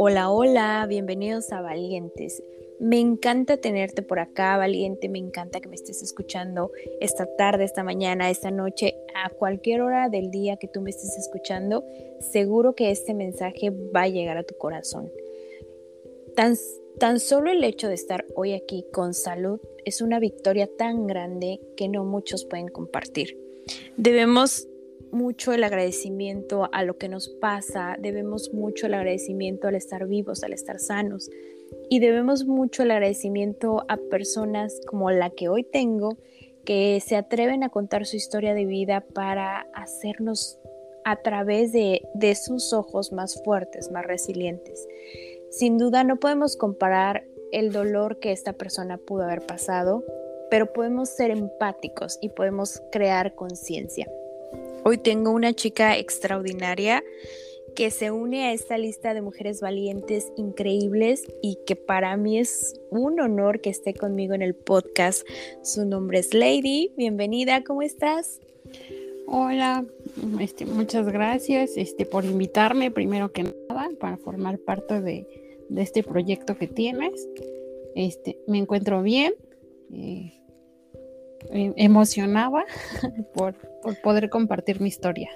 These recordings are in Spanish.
Hola, hola, bienvenidos a Valientes. Me encanta tenerte por acá, Valiente, me encanta que me estés escuchando esta tarde, esta mañana, esta noche, a cualquier hora del día que tú me estés escuchando, seguro que este mensaje va a llegar a tu corazón. Tan, tan solo el hecho de estar hoy aquí con salud es una victoria tan grande que no muchos pueden compartir. Debemos mucho el agradecimiento a lo que nos pasa, debemos mucho el agradecimiento al estar vivos, al estar sanos y debemos mucho el agradecimiento a personas como la que hoy tengo que se atreven a contar su historia de vida para hacernos a través de, de sus ojos más fuertes, más resilientes. Sin duda no podemos comparar el dolor que esta persona pudo haber pasado, pero podemos ser empáticos y podemos crear conciencia. Hoy tengo una chica extraordinaria que se une a esta lista de mujeres valientes increíbles y que para mí es un honor que esté conmigo en el podcast. Su nombre es Lady. Bienvenida, ¿cómo estás? Hola, este, muchas gracias este, por invitarme, primero que nada, para formar parte de, este proyecto que tienes. Este, me encuentro bien. Eh, emocionaba por, poder compartir mi historia.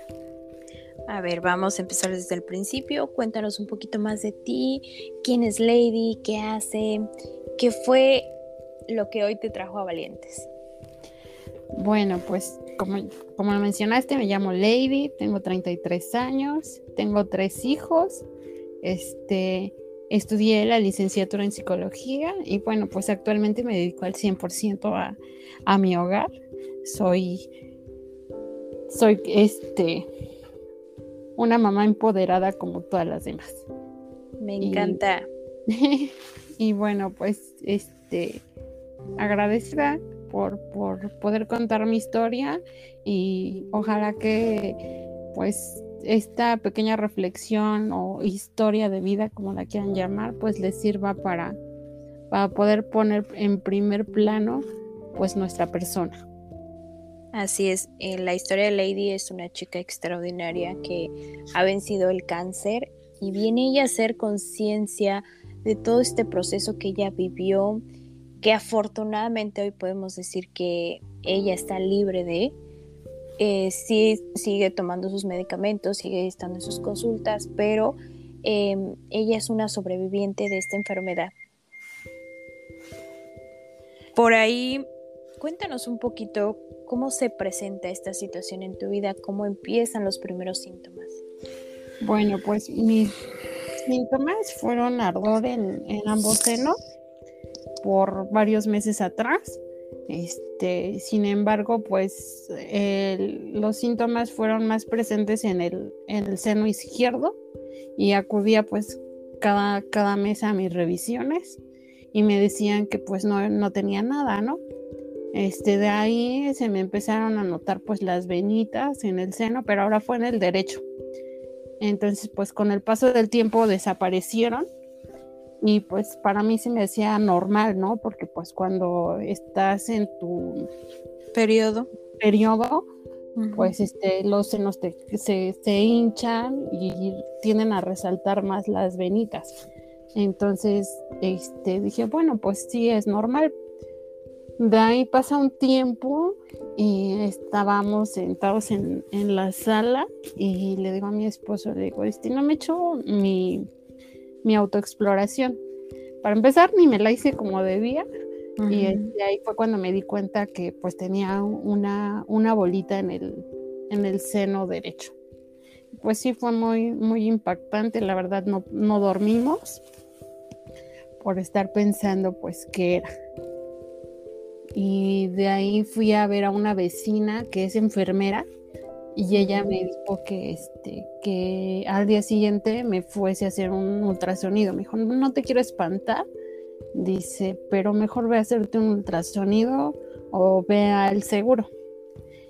A ver, vamos a empezar desde el principio. Cuéntanos un poquito más de ti. ¿Quién es Lady? ¿Qué hace? ¿Qué fue lo que hoy te trajo a Valientes? Bueno, pues como, como mencionaste, me llamo Lady, tengo 33 años, tengo tres hijos. Este, estudié la licenciatura en psicología y bueno, pues actualmente me dedico al 100% a, a mi hogar. Soy, soy este, una mamá empoderada como todas las demás. Me encanta. Y, bueno, pues este, agradecida por, por poder contar mi historia y ojalá que pues esta pequeña reflexión o historia de vida, como la quieran llamar, pues les sirva para, para poder poner en primer plano pues nuestra persona. Así es, la historia de Lady es una chica extraordinaria que ha vencido el cáncer y viene ella a hacer conciencia de todo este proceso que ella vivió, que afortunadamente hoy podemos decir que ella está libre de, eh, sí sigue tomando sus medicamentos, sigue estando en sus consultas, pero em, ella es una sobreviviente de esta enfermedad. Por ahí, cuéntanos un poquito cómo se presenta esta situación en tu vida, cómo empiezan los primeros síntomas. Bueno, pues mis síntomas fueron ardor en, en ambos senos por varios meses atrás. Este, sin embargo, pues los síntomas fueron más presentes en el, en el seno izquierdo y acudía pues cada, cada mes a mis revisiones y me decían que pues no, no tenía nada, ¿no? Este, de ahí se me empezaron a notar pues las venitas en el seno, pero ahora fue en el derecho. Entonces pues con el paso del tiempo desaparecieron y pues para mí se me decía normal, ¿no? Porque pues cuando estás en tu periodo, periodo pues este, los senos se, se, hinchan y tienden a resaltar más las venitas. Entonces, este, dije, bueno, pues sí, es normal. De ahí pasa un tiempo y estábamos sentados en, en la sala y le digo a mi esposo, le digo, este, no me echo mi mi autoexploración. Para empezar, ni me la hice como debía. Y este, ahí fue cuando me di cuenta que pues tenía una, una bolita en el, en el seno derecho. Pues sí fue muy, muy impactante, la verdad no, no dormimos por estar pensando pues qué era. Y de ahí fui a ver a una vecina que es enfermera y ella me dijo que este que al día siguiente me fuese a hacer un ultrasonido. Me dijo, no, te quiero espantar. Dice, pero mejor ve a hacerte un ultrasonido o ve al seguro.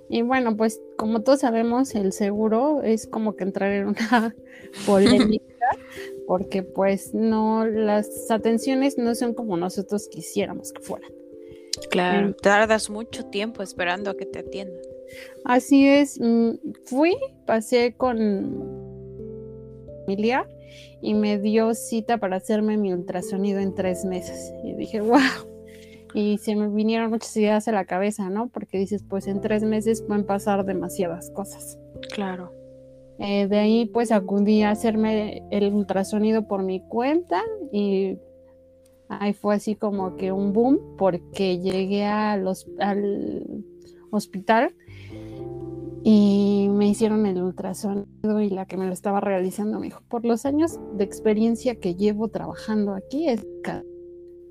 Y bueno, pues como todos sabemos, el seguro es como que entrar en una polémica porque pues no, las atenciones no son como nosotros quisiéramos que fueran. Claro, tardas mucho tiempo esperando a que te atiendan. Así es, mm, fui, pasé con, familiar y me dio cita para hacerme mi ultrasonido en tres meses. Y dije, wow. Y se me vinieron muchas ideas a la cabeza, ¿no? Porque dices, pues en tres meses pueden pasar demasiadas cosas. Claro. Eh, de ahí pues acudí a hacerme el ultrasonido por mi cuenta y ahí fue así como que un boom porque llegué al hospital y me hicieron el ultrasonido y la que me lo estaba realizando me dijo, por los años de experiencia que llevo trabajando aquí es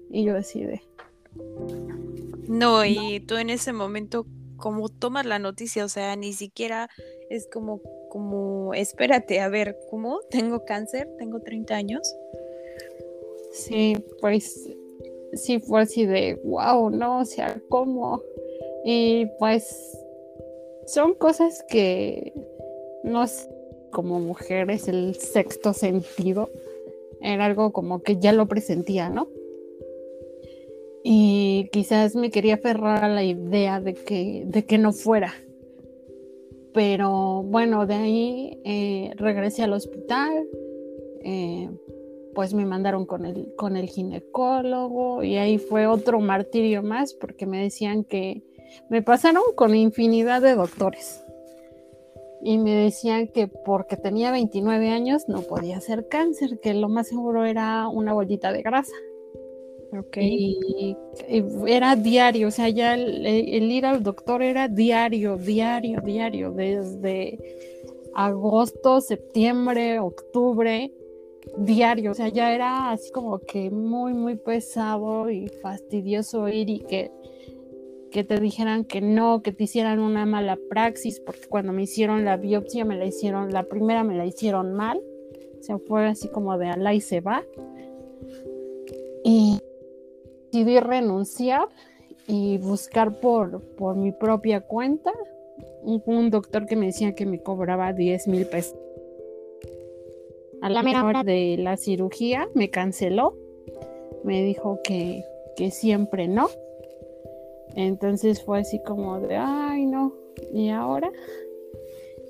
y yo decidí. No, y tú en ese momento, como tomas la noticia? O sea, ni siquiera es como, como, espérate, a ver, ¿cómo? ¿Tengo cáncer? ¿Tengo 30 años? Sí, pues sí fue así de, wow, no, o sea, ¿cómo? Y pues son cosas que no sé, como mujeres, el sexto sentido era algo como que ya lo presentía, ¿no? Y quizás me quería aferrar a la idea de que, de que no fuera. Pero bueno, de ahí eh, regresé al hospital, eh, pues me mandaron con el, con el ginecólogo y ahí fue otro martirio más porque me decían que me pasaron con infinidad de doctores y me decían que porque tenía 29 años no podía ser cáncer, que lo más seguro era una bolita de grasa. Okay. Y, era diario, o sea, ya el, ir al doctor era diario, diario, diario, desde agosto, septiembre, octubre, diario, o sea, ya era así como que muy, muy pesado y fastidioso ir y que, que te dijeran que no, que te hicieran una mala praxis, porque cuando me hicieron la biopsia me la hicieron, la primera me la hicieron mal, o sea, fue así como de alá y se va. Y decidí renunciar y buscar por, por mi propia cuenta un, doctor que me decía que me cobraba 10 mil pesos. A la hora de la cirugía me canceló, me dijo que, que siempre no. Entonces fue así como de, ay no, ¿y ahora?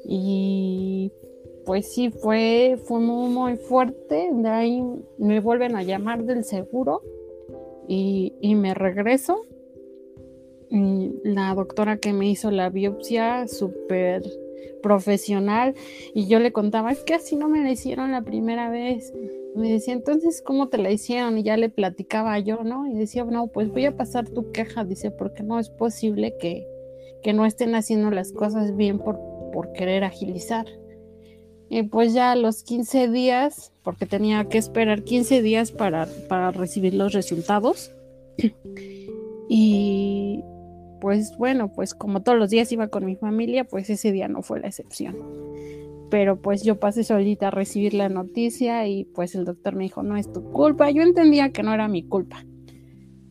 Y pues sí, fue, fue muy, muy fuerte. De ahí me vuelven a llamar del seguro y, me regreso. Y la doctora que me hizo la biopsia, súper profesional, y yo le contaba, es que así no me la hicieron la primera vez. Me decía, entonces, ¿cómo te la hicieron? Y ya le platicaba yo, ¿no? Y decía, no, pues voy a pasar tu queja, dice, porque no es posible que, que no estén haciendo las cosas bien por, por querer agilizar. Y pues ya a los 15 días, porque tenía que esperar 15 días para, para recibir los resultados. y pues bueno, pues como todos los días iba con mi familia, pues ese día no fue la excepción. Pero pues yo pasé solita a recibir la noticia y pues el doctor me dijo, no es tu culpa. Yo entendía que no era mi culpa.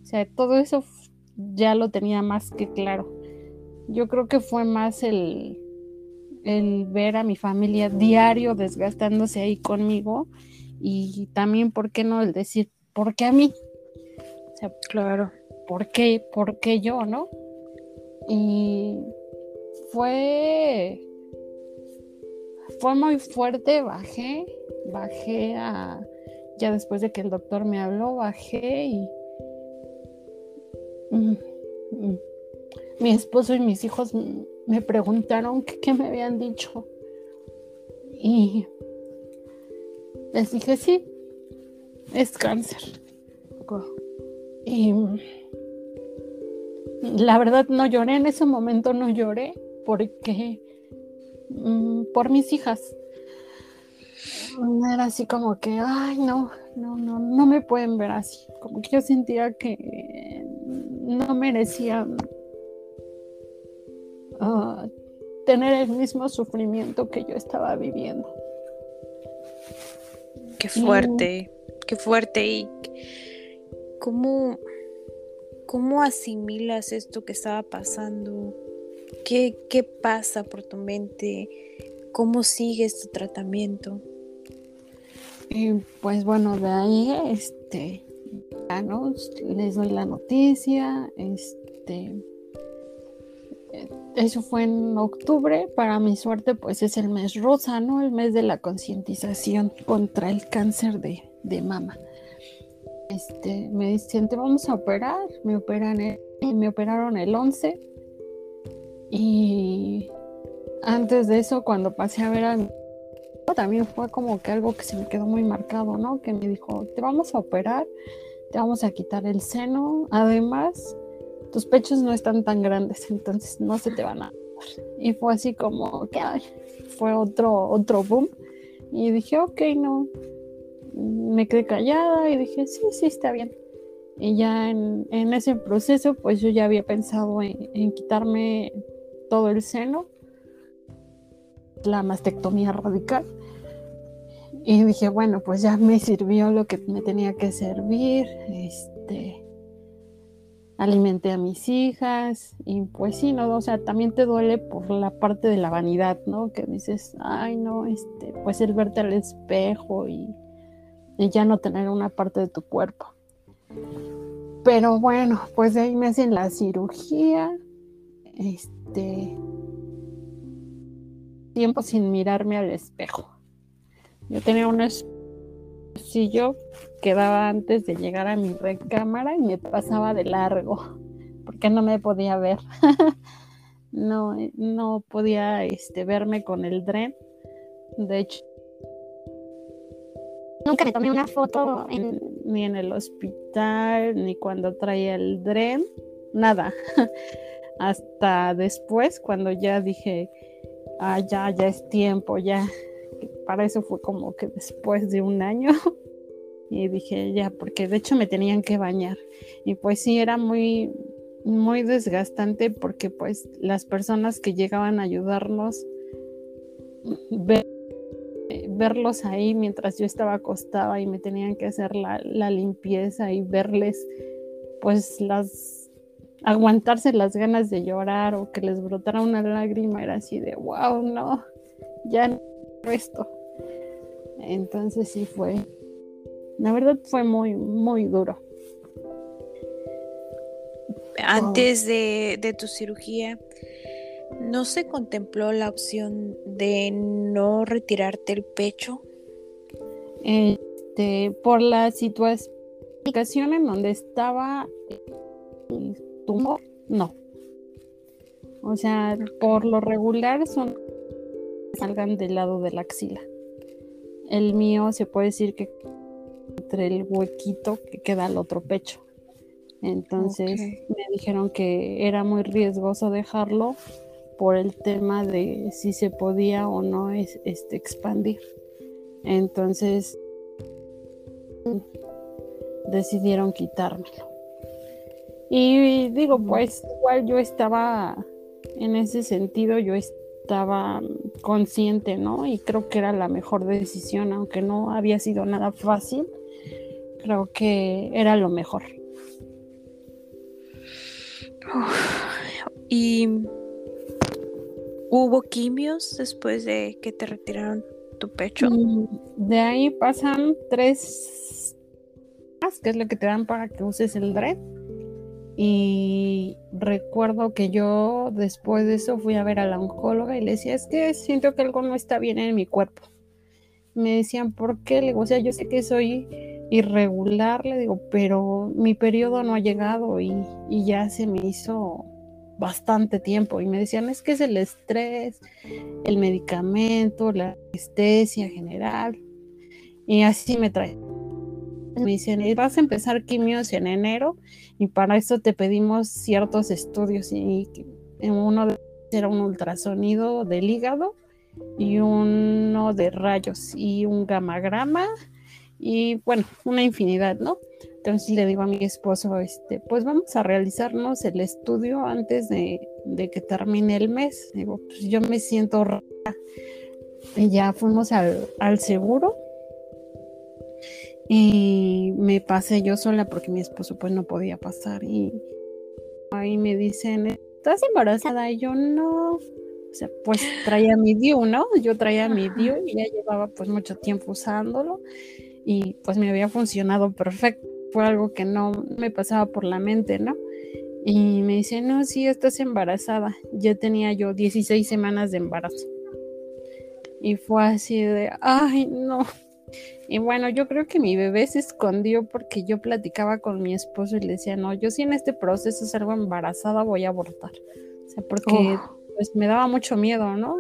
O sea, todo eso ya lo tenía más que claro. Yo creo que fue más el, el ver a mi familia diario desgastándose ahí conmigo y también, ¿por qué no el decir, ¿por qué a mí? O sea, claro, ¿por qué, por qué yo, no? Y fue, fue muy fuerte, bajé, bajé a, ya después de que el doctor me habló, bajé y... Mm, mm, mi esposo y mis hijos me preguntaron qué me habían dicho. Y les dije, sí, es cáncer. Y la verdad no lloré, en ese momento no lloré porque mm, por mis hijas. Era así como que, ay, no, no, no, no me pueden ver así. Como que yo sentía que no merecían tener el mismo sufrimiento que yo estaba viviendo. Qué fuerte, qué fuerte. ¿Y cómo, cómo asimilas esto que estaba pasando? ¿Qué, ¿Qué pasa por tu mente? ¿Cómo sigues tu tratamiento? Y pues bueno, de ahí, este, ya, ¿no? Les doy la noticia, este, eso fue en octubre, para mi suerte pues es el mes rosa, ¿no? El mes de la concientización contra el cáncer de, de mama. Este, me dicen, te vamos a operar, me operan me operaron el 11 y antes de eso cuando pasé a ver a mi también fue como que algo que se me quedó muy marcado, ¿no? Que me dijo, te vamos a operar, te vamos a quitar el seno, además tus pechos no están tan grandes, entonces no se te van a y fue así como que fue otro otro boom. Y dije ok no me quedé callada y dije sí sí está bien y ya en, ese proceso pues yo ya había pensado en, quitarme todo el seno la mastectomía radical y dije bueno pues ya me sirvió lo que me tenía que servir este alimenté a mis hijas y pues sí, ¿no? O sea, también te duele por la parte de la vanidad, ¿no? Que dices, ay, no, este, pues el verte al espejo y, ya no tener una parte de tu cuerpo. Pero bueno, pues de ahí me hacen la cirugía, este, tiempo sin mirarme al espejo. Yo tenía un yo quedaba antes de llegar a mi recámara y me pasaba de largo porque no me podía ver. no, no podía este, verme con el dren. De hecho, nunca me tomé una foto ni en el hospital, ni cuando traía el dren, nada. Hasta después, cuando ya dije, ah, ya, ya es tiempo, ya. Para eso fue como que después de un año y dije, ya, porque de hecho me tenían que bañar. Y pues sí, era muy, muy desgastante porque pues las personas que llegaban a ayudarnos, verlos ahí mientras yo estaba acostada y me tenían que hacer la, la limpieza y verles pues las aguantarse las ganas de llorar o que les brotara una lágrima era así de wow, no, ya no esto. Entonces sí fue la verdad fue muy, muy duro. Antes de, tu cirugía, ¿no se contempló la opción de no retirarte el pecho? Este, por la situación en donde estaba el tumor, no. O sea, por lo regular son salgan del lado de la axila. El mío se puede decir que entre el huequito que queda al otro pecho. Entonces me dijeron que era muy riesgoso dejarlo por el tema de si se podía o no este, expandir. Entonces decidieron quitármelo. Y digo, pues igual yo estaba en ese sentido, yo estaba consciente, ¿no? Y creo que era la mejor decisión, aunque no había sido nada fácil creo que era lo mejor. ¿Y hubo quimios después de que te retiraron tu pecho? Mm, de ahí pasan tres que es lo que te dan para que uses el DRED. Y recuerdo que yo después de eso fui a ver a la oncóloga y le decía, es que siento que algo no está bien en mi cuerpo. Me decían, ¿por qué? Le digo, o sea, yo sé que soy irregular, le digo, pero mi periodo no ha llegado y, ya se me hizo bastante tiempo y me decían es que es el estrés, el medicamento, la anestesia general y así me trae. Me dicen, vas a empezar quimios en enero y para eso te pedimos ciertos estudios y uno era un ultrasonido del hígado y uno de rayos y un gamagrama y bueno, una infinidad, ¿no? Entonces le digo a mi esposo, este, pues vamos a realizarnos el estudio antes de, que termine el mes. Digo, pues yo me siento rara. Y ya fuimos al, seguro y me pasé yo sola porque mi esposo pues no podía pasar y ahí me dicen, ¿estás embarazada? Y yo no. O sea, pues traía mi DIU, ¿no? Yo traía mi DIU y ya llevaba pues mucho tiempo usándolo y pues me había funcionado perfecto. Fue algo que no me pasaba por la mente, ¿no? Y me dice, no, sí, estás embarazada. Ya tenía yo 16 semanas de embarazo. Y fue así de, ay, no. Y bueno, yo creo que mi bebé se escondió porque yo platicaba con mi esposo y le decía, no, yo si en este proceso salgo embarazada voy a abortar. O sea, porque oh. pues me daba mucho miedo, ¿no?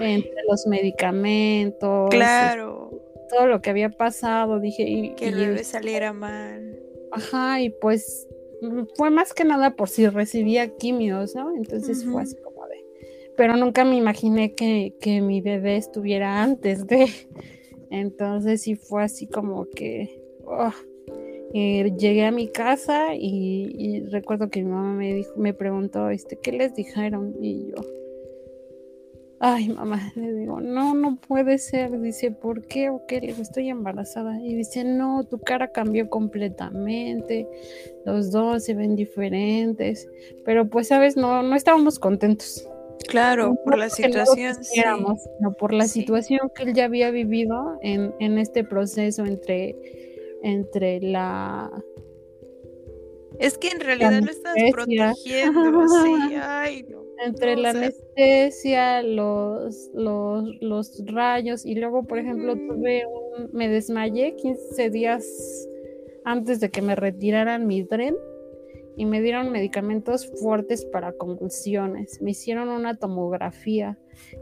Entre los medicamentos. Claro. Todo lo que había pasado, dije. Y, que el bebé saliera mal. Ajá, y pues mm, fue más que nada por si recibía quimios, ¿no? Entonces fue así como de. Pero nunca me imaginé que, que mi bebé estuviera antes de. Entonces sí fue así como que oh, eh, llegué a mi casa y, recuerdo que mi mamá me dijo, me preguntó, este, ¿qué les dijeron? Y yo, ay mamá, le digo, no, no puede ser. Dice, ¿por qué o qué? Le digo, estoy embarazada. Y dice, no, tu cara cambió completamente, los dos se ven diferentes, pero pues sabes, no, no estábamos contentos. Claro, por la situación. No, por la situación que él ya había vivido en, en este proceso entre, entre la es que en realidad lo estás protegiendo, sí, no. Entre la anestesia, los, los, los rayos, y luego, por ejemplo, tuve un, me desmayé 15 días antes de que me retiraran mi tren y me dieron medicamentos fuertes para convulsiones. Me hicieron una tomografía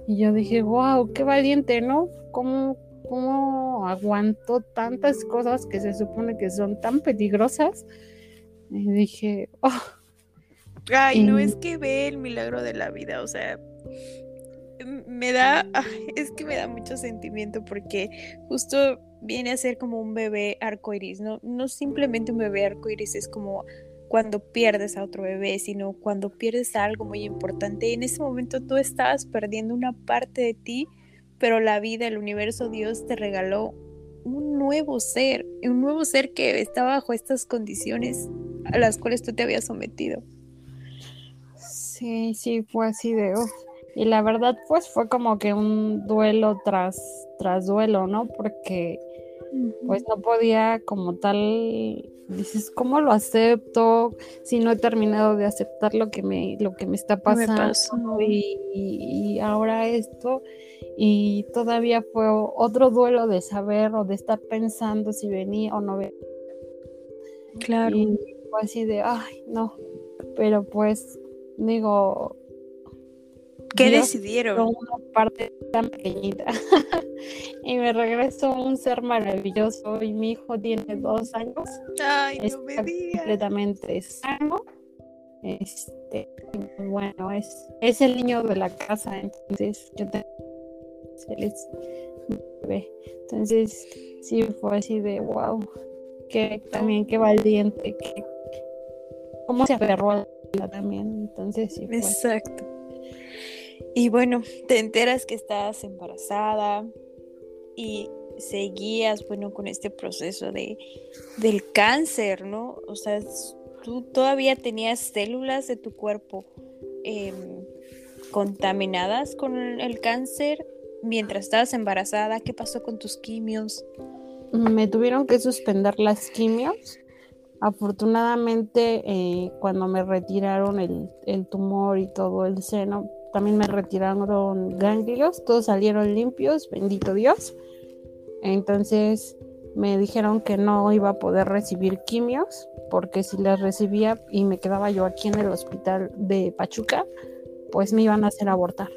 y yo dije, wow, qué valiente, ¿no? ¿Cómo, cómo aguantó tantas cosas que se supone que son tan peligrosas? Y dije, oh. Ay, no es que ve el milagro de la vida, o sea, me da, es que me da mucho sentimiento porque justo viene a ser como un bebé arcoiris, no, no simplemente un bebé arcoiris, es como cuando pierdes a otro bebé, sino cuando pierdes algo muy importante. Y en ese momento tú estabas perdiendo una parte de ti, pero la vida, el universo, Dios te regaló un nuevo ser, un nuevo ser que está bajo estas condiciones a las cuales tú te habías sometido. Sí, sí, fue así de... Y la verdad, pues fue como que un duelo tras, tras duelo, ¿no? Porque pues no podía como tal dices, ¿cómo lo acepto? Si no he terminado de aceptar lo que me, lo que me está pasando y, ahora esto, y todavía fue otro duelo de saber o de estar pensando si venía o no venía. Claro. Y fue así de, ay, no, pero pues digo, ¿Qué decidieron? Una parte tan pequeñita. y me regreso un ser maravilloso y mi hijo tiene dos años. Ay, no me digas. Completamente sano. Este, bueno, es, es el niño de la casa, entonces yo tengo Entonces, sí fue así de wow. Que también qué valiente, que cómo se aferró también. Entonces, sí fue. Exacto. Y bueno, te enteras que estás embarazada y seguías, bueno, con este proceso de, del cáncer, ¿no? O sea, tú todavía tenías células de tu cuerpo em, contaminadas con el cáncer mientras estabas embarazada. ¿Qué pasó con tus quimios? Me tuvieron que suspender las quimios. Afortunadamente, eh, cuando me retiraron el, el tumor y todo el seno, también me retiraron ganglios, todos salieron limpios, bendito Dios. Entonces me dijeron que no iba a poder recibir quimios, porque si las recibía y me quedaba yo aquí en el hospital de Pachuca, pues me iban a hacer abortar.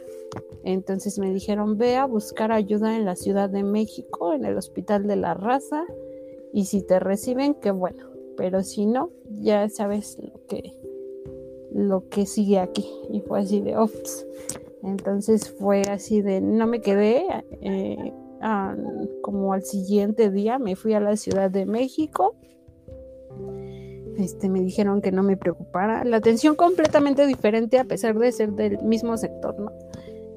Entonces me dijeron, ve a buscar ayuda en la Ciudad de México, en el Hospital de la Raza, y si te reciben, qué bueno, pero si no, ya sabes lo que, lo que sigue aquí. Y fue así de, ops. Entonces fue así de, no me quedé. Eh, como al siguiente día me fui a la Ciudad de México. Este, me dijeron que no me preocupara. La atención completamente diferente a pesar de ser del mismo sector, ¿no?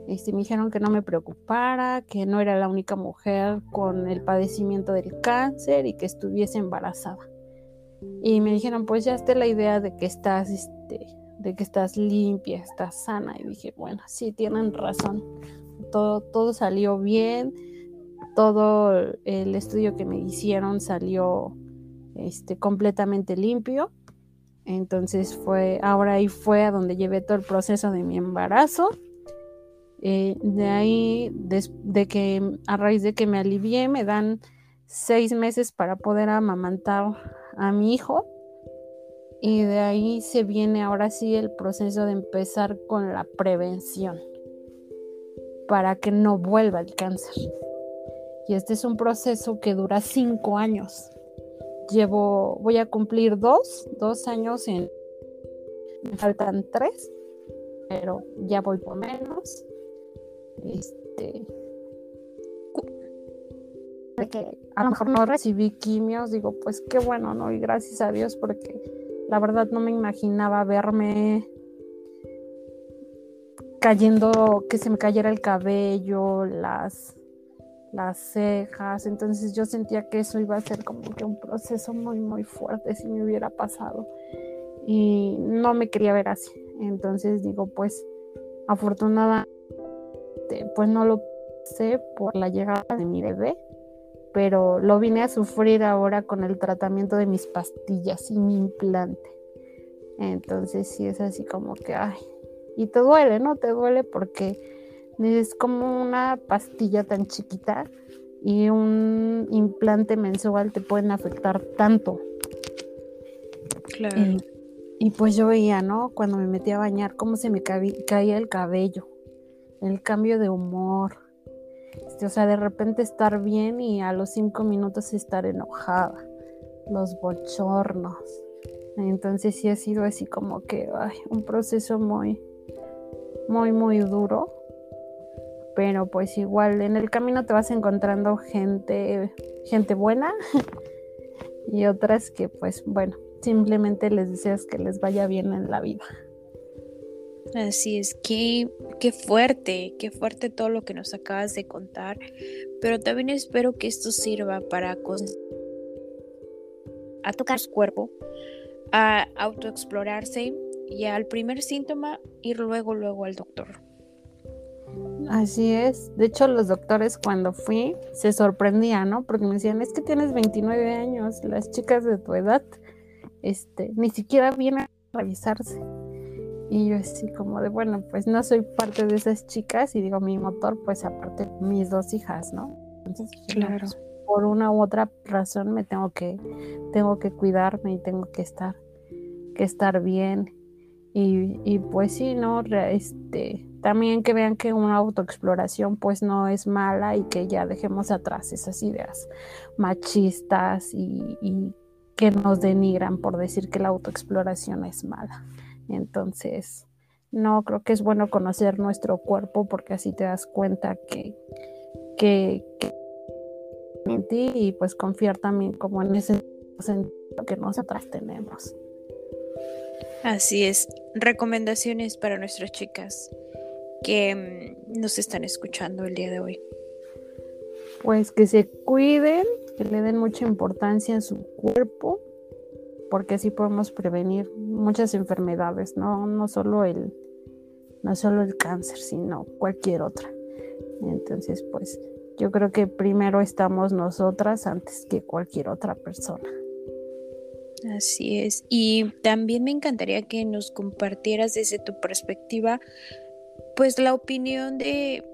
Este, me dijeron que no me preocupara, que no era la única mujer con el padecimiento del cáncer y que estuviese embarazada. Y me dijeron, pues ya está la idea de que estás este, de que estás limpia, estás sana. Y dije, bueno, sí, tienen razón. Todo, todo salió bien, todo el estudio que me hicieron salió este, completamente limpio. Entonces fue, ahora ahí fue a donde llevé todo el proceso de mi embarazo. Eh, de ahí, de, que a raíz de que me alivié, me dan seis meses para poder amamantar a mi hijo. Y de ahí se viene ahora sí el proceso de empezar con la prevención para que no vuelva el cáncer. Y este es un proceso que dura cinco años. Llevo, voy a cumplir dos, dos años en, me faltan tres, pero ya voy por menos. Este, que a lo mejor no recibí quimios, digo, pues qué bueno, ¿no? Y gracias a Dios porque la verdad no me imaginaba verme cayendo, que se me cayera el cabello, las, las cejas. Entonces yo sentía que eso iba a ser como que un proceso muy, muy fuerte si me hubiera pasado. Y no me quería ver así. Entonces digo, pues afortunadamente, pues no lo sé por la llegada de mi bebé, pero lo vine a sufrir ahora con el tratamiento de mis pastillas y mi implante. Entonces sí es así como que, ay, y te duele, ¿no? Te duele porque es como una pastilla tan chiquita y un implante mensual te pueden afectar tanto. Claro. Y, pues yo veía, ¿no? Cuando me metí a bañar, cómo se me caía el cabello, el cambio de humor. Este, o sea, de repente estar bien y a los cinco minutos estar enojada. Los bochornos. Entonces sí ha sido así como que un proceso muy, muy, muy duro. Pero pues igual en el camino te vas encontrando gente, gente buena y otras que pues bueno, simplemente les deseas que les vaya bien en la vida. Así es, qué, qué fuerte, qué fuerte todo lo que nos acabas de contar, pero también espero que esto sirva para a tocar su cuerpo, a autoexplorarse y al primer síntoma ir luego, luego al doctor. Así es. De hecho, los doctores cuando fui se sorprendían, ¿no? Porque me decían, es que tienes 29 años, las chicas de tu edad, este, ni siquiera vienen a revisarse. Y yo así como de, bueno, pues no soy parte de esas chicas y digo, mi motor, pues aparte mis dos hijas, ¿no? Entonces, claro. Pues, por una u otra razón me tengo que, tengo que cuidarme y tengo que estar, que estar bien y, pues sí, ¿no? Este, también que vean que una autoexploración pues no es mala y que ya dejemos atrás esas ideas machistas y, y que nos denigran por decir que la autoexploración es mala. Entonces, no, creo que es bueno conocer nuestro cuerpo porque así te das cuenta que, que, que en ti y pues confiar también como en ese sentido que nosotras tenemos. Así es. Recomendaciones para nuestras chicas que mm, nos están escuchando el día de hoy. Pues que se cuiden, que le den mucha importancia a su cuerpo, porque así podemos prevenir muchas enfermedades, no, no solo el, no solo el cáncer, sino cualquier otra. Entonces, pues yo creo que primero estamos nosotras antes que cualquier otra persona. Así es. Y también me encantaría que nos compartieras desde tu perspectiva, pues la opinión de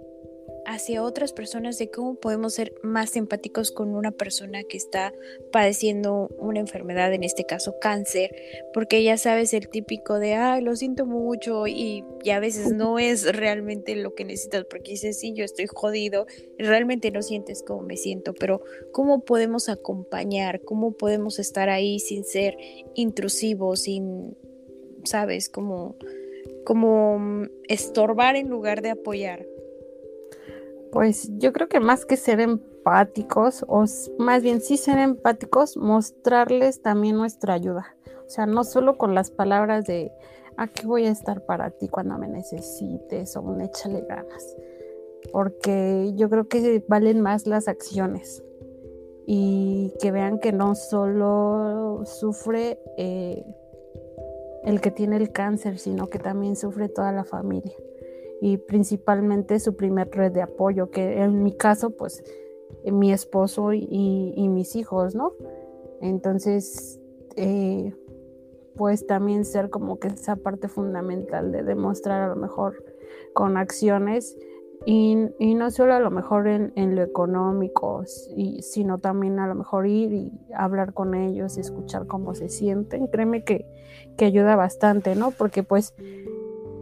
hacia otras personas de cómo podemos ser más empáticos con una persona que está padeciendo una enfermedad, en este caso cáncer, porque ya sabes el típico de, ay, lo siento mucho y, a veces no es realmente lo que necesitas, porque dices, sí, yo estoy jodido, realmente no sientes cómo me siento, pero ¿cómo podemos acompañar? ¿Cómo podemos estar ahí sin ser intrusivos, sin, sabes, como, como estorbar en lugar de apoyar? Pues yo creo que más que ser empáticos, o más bien sí ser empáticos, mostrarles también nuestra ayuda. O sea, no solo con las palabras de aquí voy a estar para ti cuando me necesites o un échale ganas. Porque yo creo que valen más las acciones y que vean que no solo sufre eh, el que tiene el cáncer, sino que también sufre toda la familia y principalmente su primer red de apoyo, que en mi caso, pues mi esposo y, mis hijos, ¿no? Entonces, eh, pues también ser como que esa parte fundamental de demostrar a lo mejor con acciones y, no solo a lo mejor en, lo económico, sino también a lo mejor ir y hablar con ellos, escuchar cómo se sienten. Créeme que, que ayuda bastante, ¿no? Porque pues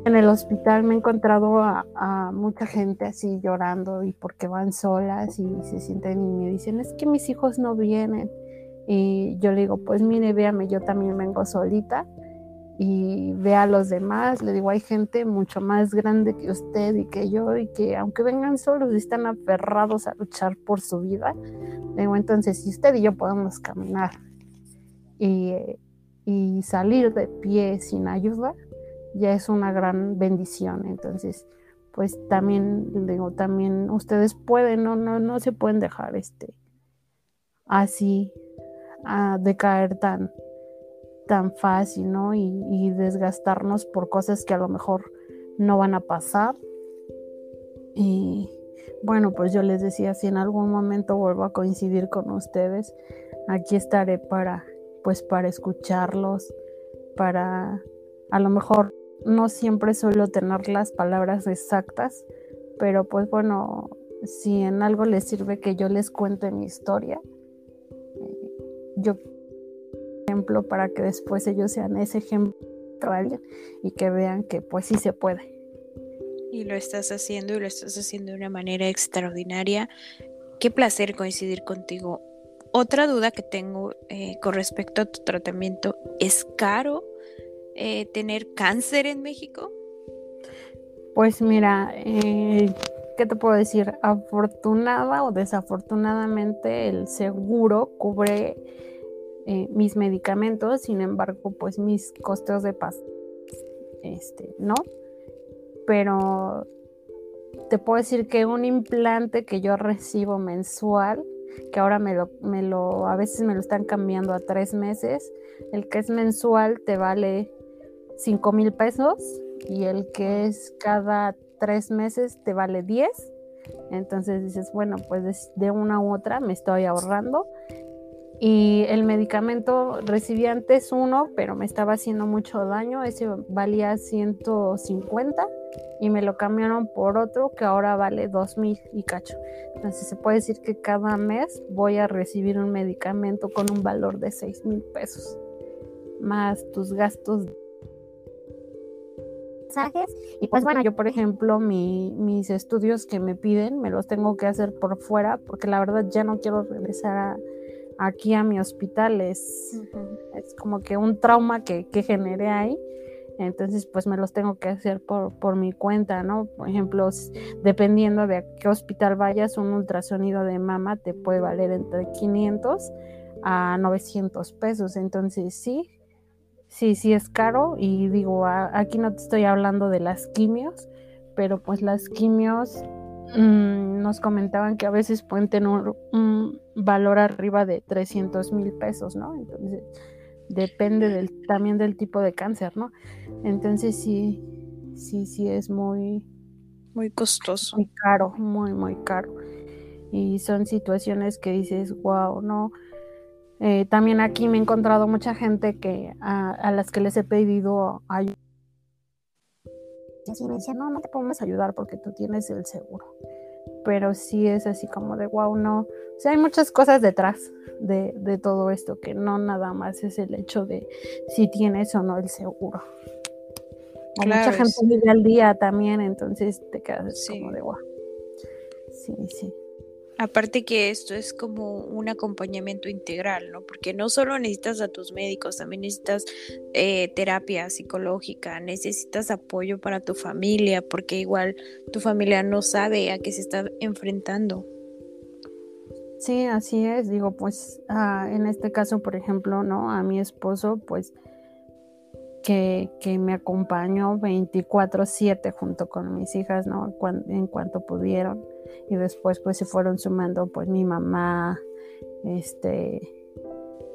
en el hospital me he encontrado a, mucha gente así llorando y porque van solas y se sienten y me dicen, es que mis hijos no vienen. Y yo le digo, pues mire, véame, yo también vengo solita y ve a los demás. Le digo, hay gente mucho más grande que usted y que yo y que aunque vengan solos están aferrados a luchar por su vida. Le digo, entonces, si usted y yo podemos caminar y, y salir de pie sin ayuda, ya es una gran bendición. Entonces, pues también, digo, también ustedes pueden, no, no, no se pueden dejar este así a decaer tan, tan fácil, ¿no? Y, y, desgastarnos por cosas que a lo mejor no van a pasar. Y bueno, pues yo les decía, si en algún momento vuelvo a coincidir con ustedes, aquí estaré para, pues para escucharlos, para a lo mejor no siempre suelo tener las palabras exactas, pero pues bueno, si en algo les sirve que yo les cuente mi historia, eh, yo ejemplo para que después ellos sean ese ejemplo y que vean que pues sí se puede. Y lo estás haciendo y lo estás haciendo de una manera extraordinaria. Qué placer coincidir contigo. Otra duda que tengo eh, con respecto a tu tratamiento, ¿es caro? Eh, tener cáncer en México? Pues mira, eh, ¿qué te puedo decir? Afortunada o desafortunadamente el seguro cubre eh, mis medicamentos, sin embargo, pues mis costos de paz, este, no. Pero te puedo decir que un implante que yo recibo mensual, que ahora me lo, me lo, a veces me lo están cambiando a tres meses, el que es mensual te vale 5 mil pesos y el que es cada tres meses te vale 10. Entonces dices, bueno, pues de una u otra me estoy ahorrando. Y el medicamento recibí antes uno, pero me estaba haciendo mucho daño. Ese valía 150 y me lo cambiaron por otro que ahora vale 2000 y cacho. Entonces se puede decir que cada mes voy a recibir un medicamento con un valor de 6 mil pesos, más tus gastos y pues bueno, yo por ejemplo, mis estudios que me piden, me los tengo que hacer por fuera porque la verdad ya no quiero regresar aquí a mi hospital. Es, es como que un trauma que, que generé ahí. Entonces, pues me los tengo que hacer por, por mi cuenta, ¿no? Por ejemplo, dependiendo de a qué hospital vayas, un ultrasonido de mama te puede valer entre 500 a 900 pesos. Entonces, sí, sí, sí es caro y digo, aquí no te estoy hablando de las quimios, pero pues las quimios mm, nos comentaban que a veces pueden tener un, valor arriba de 300 mil pesos, ¿no? Entonces, depende del, también del tipo de cáncer, ¿no? Entonces sí, sí, sí es muy... Muy costoso. Muy caro, muy, muy caro. Y son situaciones que dices, wow, no, eh, también aquí me he encontrado mucha gente que a, las que les he pedido ayuda. Y así me decían, no, no te podemos ayudar porque tú tienes el seguro. Pero sí es así como de, wow, no. O sea, hay muchas cosas detrás de, de todo esto, que no nada más es el hecho de si tienes o no el seguro. mucha gente vive al día también, entonces te quedas como de, wow. Sí, sí. Aparte que esto es como un acompañamiento integral, ¿no? Porque no solo necesitas a tus médicos, también necesitas eh, terapia psicológica, necesitas apoyo para tu familia, porque igual tu familia no sabe a qué se está enfrentando. Sí, así es. Digo, pues ah, en este caso, por ejemplo, ¿no? A mi esposo, pues que, que me acompañó 24/7 junto con mis hijas, ¿no? en cuanto pudieron y después pues se fueron sumando pues mi mamá, este,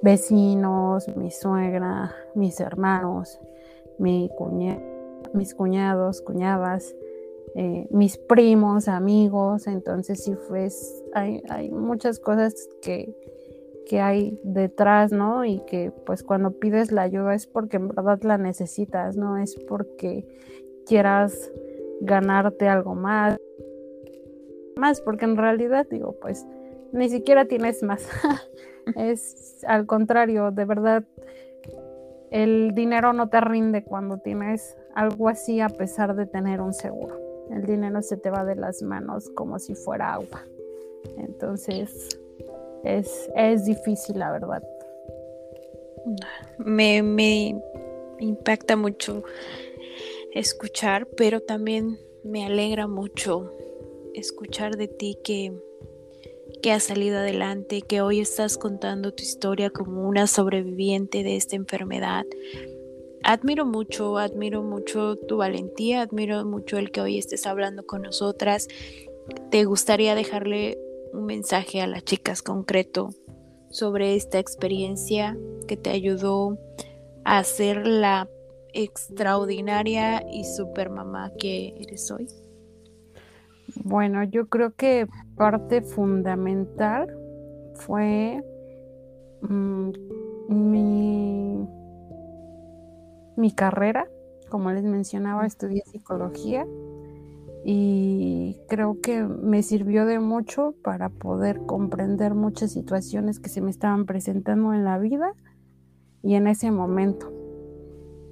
vecinos, mi suegra, mis hermanos, mi mis cuñados, cuñadas, eh, mis primos, amigos, entonces sí pues hay, hay muchas cosas que, que hay detrás, ¿no? Y que pues cuando pides la ayuda es porque en verdad la necesitas, no es porque quieras ganarte algo más, porque en realidad digo, pues ni siquiera tienes más. es al contrario, de verdad, el dinero no te rinde cuando tienes algo así a pesar de tener un seguro. El dinero se te va de las manos como si fuera agua. Entonces, es, es difícil, la verdad. Me, me impacta mucho escuchar, pero también me alegra mucho escuchar de ti que, que has salido adelante, que hoy estás contando tu historia como una sobreviviente de esta enfermedad. Admiro mucho, admiro mucho tu valentía, admiro mucho el que hoy estés hablando con nosotras. ¿Te gustaría dejarle un mensaje a las chicas concreto sobre esta experiencia que te ayudó a ser la extraordinaria y super mamá que eres hoy? Bueno, yo creo que parte fundamental fue mm, mi, mi carrera. Como les mencionaba, estudié psicología y creo que me sirvió de mucho para poder comprender muchas situaciones que se me estaban presentando en la vida y en ese momento.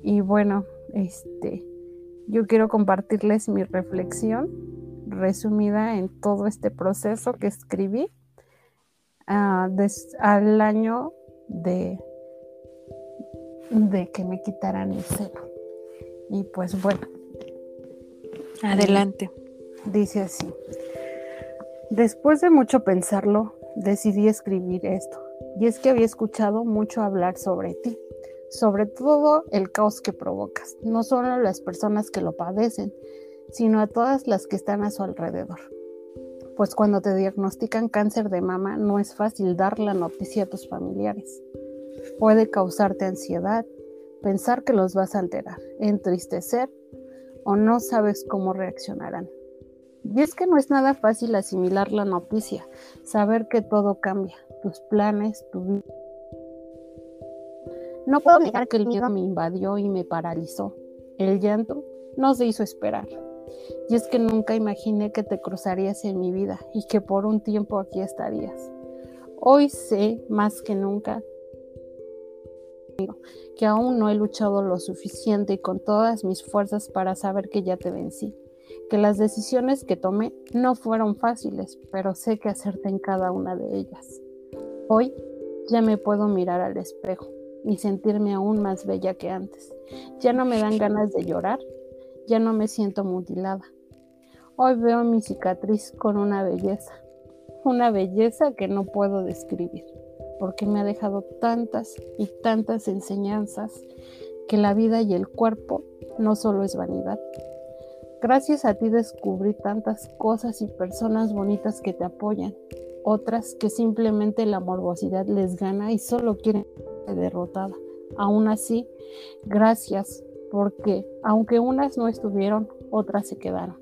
Y bueno, este, yo quiero compartirles mi reflexión resumida en todo este proceso que escribí uh, al año de, de que me quitaran el seno. Y pues bueno, Adelante. Dice así. Después de mucho pensarlo, decidí escribir esto. Y es que había escuchado mucho hablar sobre ti, sobre todo el caos que provocas, no solo las personas que lo padecen, sino a todas las que están a su alrededor. Pues cuando te diagnostican cáncer de mama no es fácil dar la noticia a tus familiares. Puede causarte ansiedad, pensar que los vas a alterar, entristecer o no sabes cómo reaccionarán. Y es que no es nada fácil asimilar la noticia, saber que todo cambia, tus planes, tu vida. No puedo negar que el miedo me invadió y me paralizó. El llanto no se hizo esperar. Y es que nunca imaginé que te cruzarías en mi vida y que por un tiempo aquí estarías. Hoy sé más que nunca que aún no he luchado lo suficiente y con todas mis fuerzas para saber que ya te vencí, que las decisiones que tomé no fueron fáciles, pero sé que acerté en cada una de ellas. Hoy ya me puedo mirar al espejo y sentirme aún más bella que antes. Ya no me dan ganas de llorar, ya no me siento mutilada. Hoy veo mi cicatriz con una belleza, una belleza que no puedo describir porque me ha dejado tantas y tantas enseñanzas que la vida y el cuerpo no solo es vanidad. Gracias a ti descubrí tantas cosas y personas bonitas que te apoyan, otras que simplemente la morbosidad les gana y solo quieren ser derrotada. Aún así, gracias porque aunque unas no estuvieron, otras se quedaron.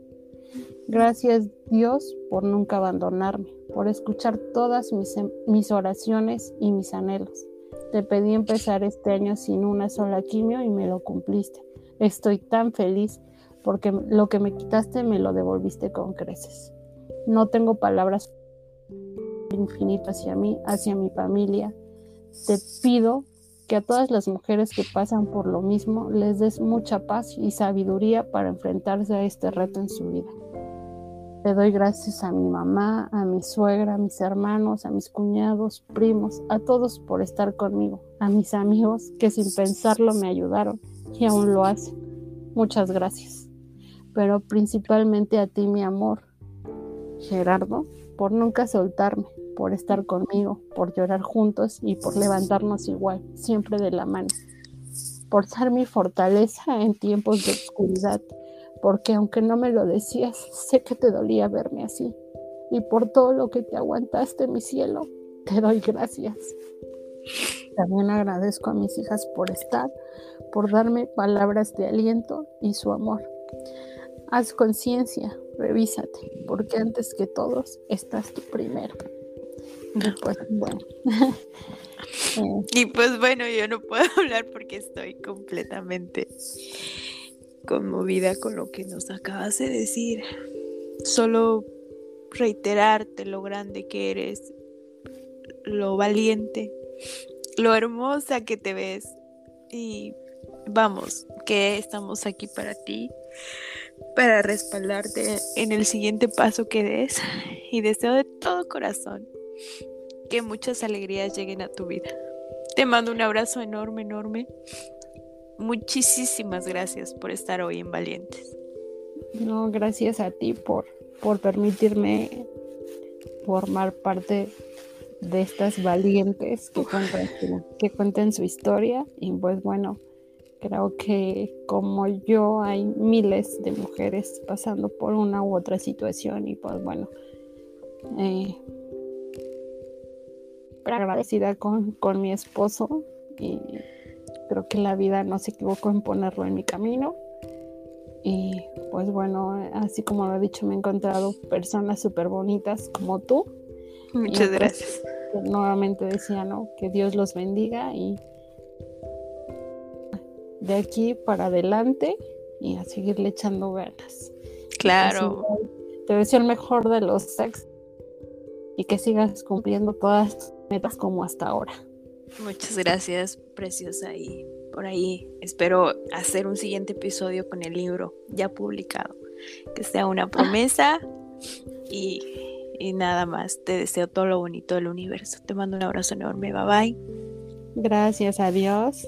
Gracias Dios por nunca abandonarme, por escuchar todas mis, mis, oraciones y mis anhelos. Te pedí empezar este año sin una sola quimio y me lo cumpliste. Estoy tan feliz porque lo que me quitaste me lo devolviste con creces. No tengo palabras infinitas hacia mí, hacia mi familia. Te pido que a todas las mujeres que pasan por lo mismo les des mucha paz y sabiduría para enfrentarse a este reto en su vida. Le doy gracias a mi mamá, a mi suegra, a mis hermanos, a mis cuñados, primos, a todos por estar conmigo, a mis amigos que sin pensarlo me ayudaron y aún lo hacen. Muchas gracias. Pero principalmente a ti, mi amor, Gerardo, por nunca soltarme, por estar conmigo, por llorar juntos y por levantarnos igual, siempre de la mano, por ser mi fortaleza en tiempos de oscuridad porque aunque no me lo decías, sé que te dolía verme así. Y por todo lo que te aguantaste, mi cielo, te doy gracias. También agradezco a mis hijas por estar, por darme palabras de aliento y su amor. Haz conciencia, revísate, porque antes que todos estás tú primero. Pues y pues bueno, yo no puedo hablar porque estoy completamente conmovida con lo que nos acabas de decir. Solo reiterarte lo grande que eres, lo valiente, lo hermosa que te ves. Y vamos, que estamos aquí para ti, para respaldarte en el siguiente paso que des. Y deseo de todo corazón que muchas alegrías lleguen a tu vida. Te mando un abrazo enorme, enorme. Muchísimas gracias por estar hoy en Valientes. No, gracias a ti por, por permitirme formar parte de estas valientes que cuentan, que su historia. Y pues bueno, creo que como yo hay miles de mujeres pasando por una u otra situación y pues bueno, eh, agradecida con, con mi esposo y creo que la vida no se equivocó en ponerlo en mi camino. Y pues bueno, así como lo he dicho, me he encontrado personas súper bonitas como tú. Muchas pues, gracias. nuevamente decía, ¿no? Que Dios los bendiga y de aquí para adelante y a seguirle echando ganas. Claro. te deseo el mejor de los sex y que sigas cumpliendo todas metas como hasta ahora. Muchas gracias, preciosa. Y por ahí espero hacer un siguiente episodio con el libro ya publicado. Que sea una promesa y, y nada más. Te deseo todo lo bonito del universo. Te mando un abrazo enorme. Bye bye. Gracias, adiós.